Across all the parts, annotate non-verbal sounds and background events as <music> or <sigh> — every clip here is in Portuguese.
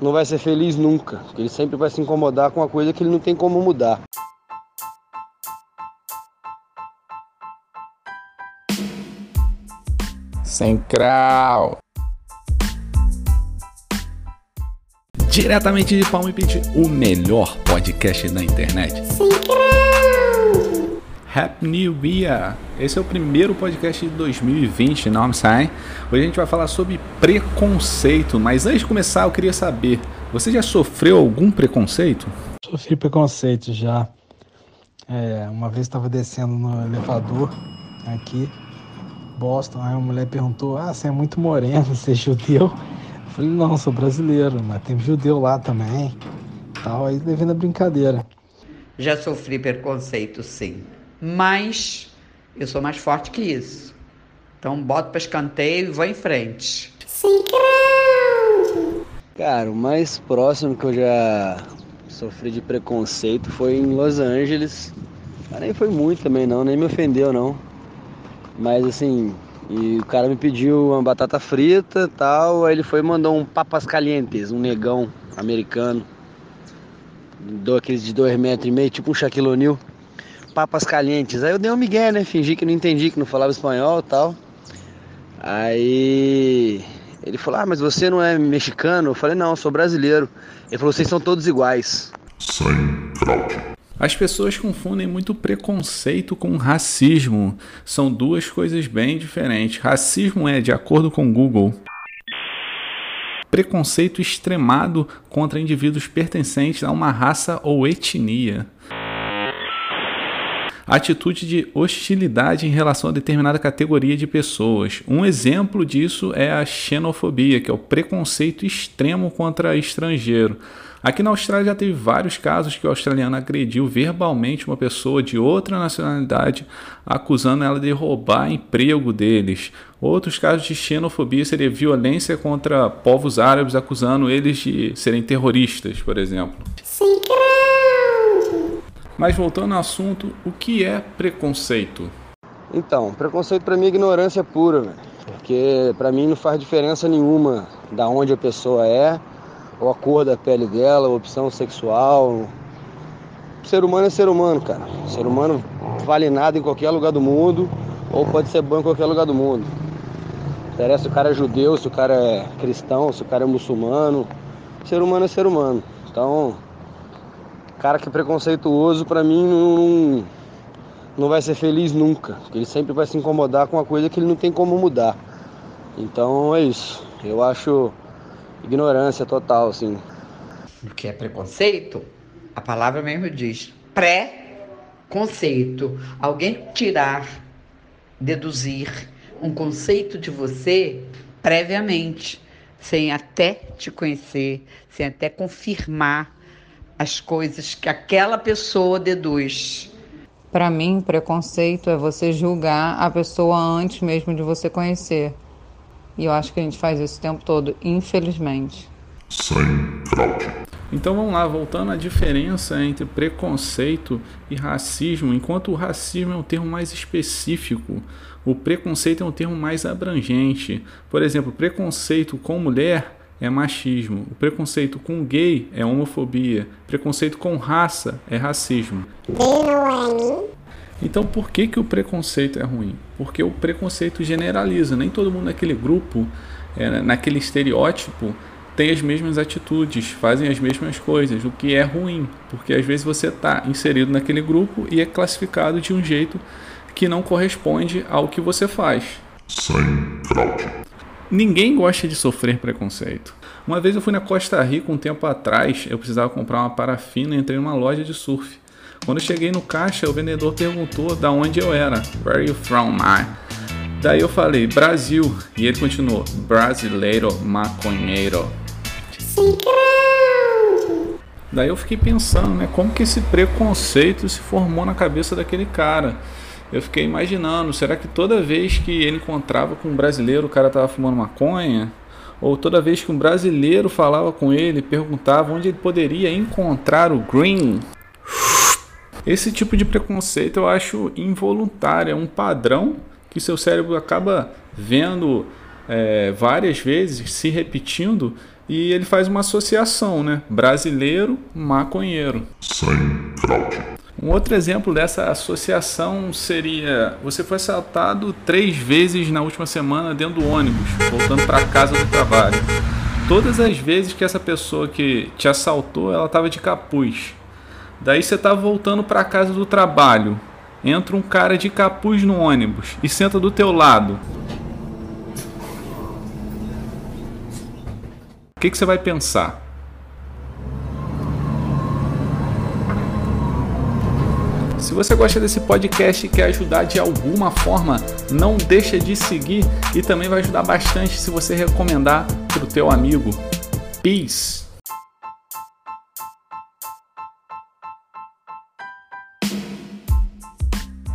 não vai ser feliz nunca, porque ele sempre vai se incomodar com uma coisa que ele não tem como mudar. Sem crau. Diretamente de Palm Beach, o melhor podcast da internet. Sem crau. Happy New Year! Esse é o primeiro podcast de 2020, não sai. Hoje a gente vai falar sobre preconceito, mas antes de começar eu queria saber, você já sofreu algum preconceito? Sofri preconceito já. É, uma vez estava descendo no elevador aqui, Boston, aí uma mulher perguntou: Ah, você é muito moreno, <laughs> você é judeu? Eu falei: Não, sou brasileiro, mas tem judeu lá também. Tal, aí levei na brincadeira. Já sofri preconceito, sim, mas eu sou mais forte que isso. Então boto para escanteio e vou em frente. Sem Cara, o mais próximo que eu já sofri de preconceito foi em Los Angeles. Nem foi muito também não, nem me ofendeu não. Mas assim, e o cara me pediu uma batata frita tal, aí ele foi e mandou um papas calientes, um negão americano. Do aqueles de dois metros e meio, tipo um Shaquille O'Neal papas calientes. Aí eu dei um migué, né? Fingi que não entendi, que não falava espanhol tal. Aí ele falou: Ah, mas você não é mexicano? Eu falei: Não, eu sou brasileiro. Ele falou: Vocês são todos iguais. Sem As pessoas confundem muito preconceito com racismo. São duas coisas bem diferentes. Racismo é, de acordo com o Google, preconceito extremado contra indivíduos pertencentes a uma raça ou etnia atitude de hostilidade em relação a determinada categoria de pessoas. Um exemplo disso é a xenofobia, que é o preconceito extremo contra estrangeiro. Aqui na Austrália já teve vários casos que o australiano agrediu verbalmente uma pessoa de outra nacionalidade, acusando ela de roubar emprego deles. Outros casos de xenofobia seria violência contra povos árabes, acusando eles de serem terroristas, por exemplo. Sim, mas voltando ao assunto, o que é preconceito? Então, preconceito para mim é ignorância pura, velho. Porque para mim não faz diferença nenhuma da onde a pessoa é, ou a cor da pele dela, a opção sexual. ser humano é ser humano, cara. ser humano vale nada em qualquer lugar do mundo, ou pode ser bom em qualquer lugar do mundo. Não interessa se o cara é judeu, se o cara é cristão, se o cara é muçulmano. ser humano é ser humano. Então, cara que é preconceituoso, para mim, não, não vai ser feliz nunca. Porque ele sempre vai se incomodar com uma coisa que ele não tem como mudar. Então é isso. Eu acho ignorância total, assim. O que é preconceito? A palavra mesmo diz pré-conceito. Alguém tirar, deduzir um conceito de você previamente, sem até te conhecer, sem até confirmar as coisas que aquela pessoa deduz. Para mim, preconceito é você julgar a pessoa antes mesmo de você conhecer. E eu acho que a gente faz isso o tempo todo, infelizmente. Sem Então vamos lá, voltando à diferença entre preconceito e racismo. Enquanto o racismo é um termo mais específico, o preconceito é um termo mais abrangente. Por exemplo, preconceito com mulher é machismo. O preconceito com gay é homofobia. Preconceito com raça é racismo. Então por que, que o preconceito é ruim? Porque o preconceito generaliza. Nem todo mundo naquele grupo, é, naquele estereótipo, tem as mesmas atitudes, fazem as mesmas coisas, o que é ruim. Porque às vezes você está inserido naquele grupo e é classificado de um jeito que não corresponde ao que você faz. Sem Ninguém gosta de sofrer preconceito. Uma vez eu fui na Costa Rica um tempo atrás, eu precisava comprar uma parafina e entrei numa loja de surf. Quando eu cheguei no caixa, o vendedor perguntou da onde eu era. Where are you from, man? Daí eu falei, Brasil. E ele continuou, brasileiro maconheiro. Daí eu fiquei pensando, né, como que esse preconceito se formou na cabeça daquele cara eu fiquei imaginando, será que toda vez que ele encontrava com um brasileiro, o cara estava fumando maconha? Ou toda vez que um brasileiro falava com ele, perguntava onde ele poderia encontrar o green? Esse tipo de preconceito eu acho involuntário, é um padrão que seu cérebro acaba vendo é, várias vezes, se repetindo, e ele faz uma associação, né? Brasileiro, maconheiro. Sem fraude. Um outro exemplo dessa associação seria: você foi assaltado três vezes na última semana dentro do ônibus, voltando para casa do trabalho. Todas as vezes que essa pessoa que te assaltou, ela estava de capuz. Daí você estava voltando para casa do trabalho. Entra um cara de capuz no ônibus e senta do teu lado. O que, que você vai pensar? Se você gosta desse podcast e quer ajudar de alguma forma, não deixa de seguir e também vai ajudar bastante se você recomendar para o teu amigo. Peace!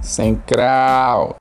Sem crau!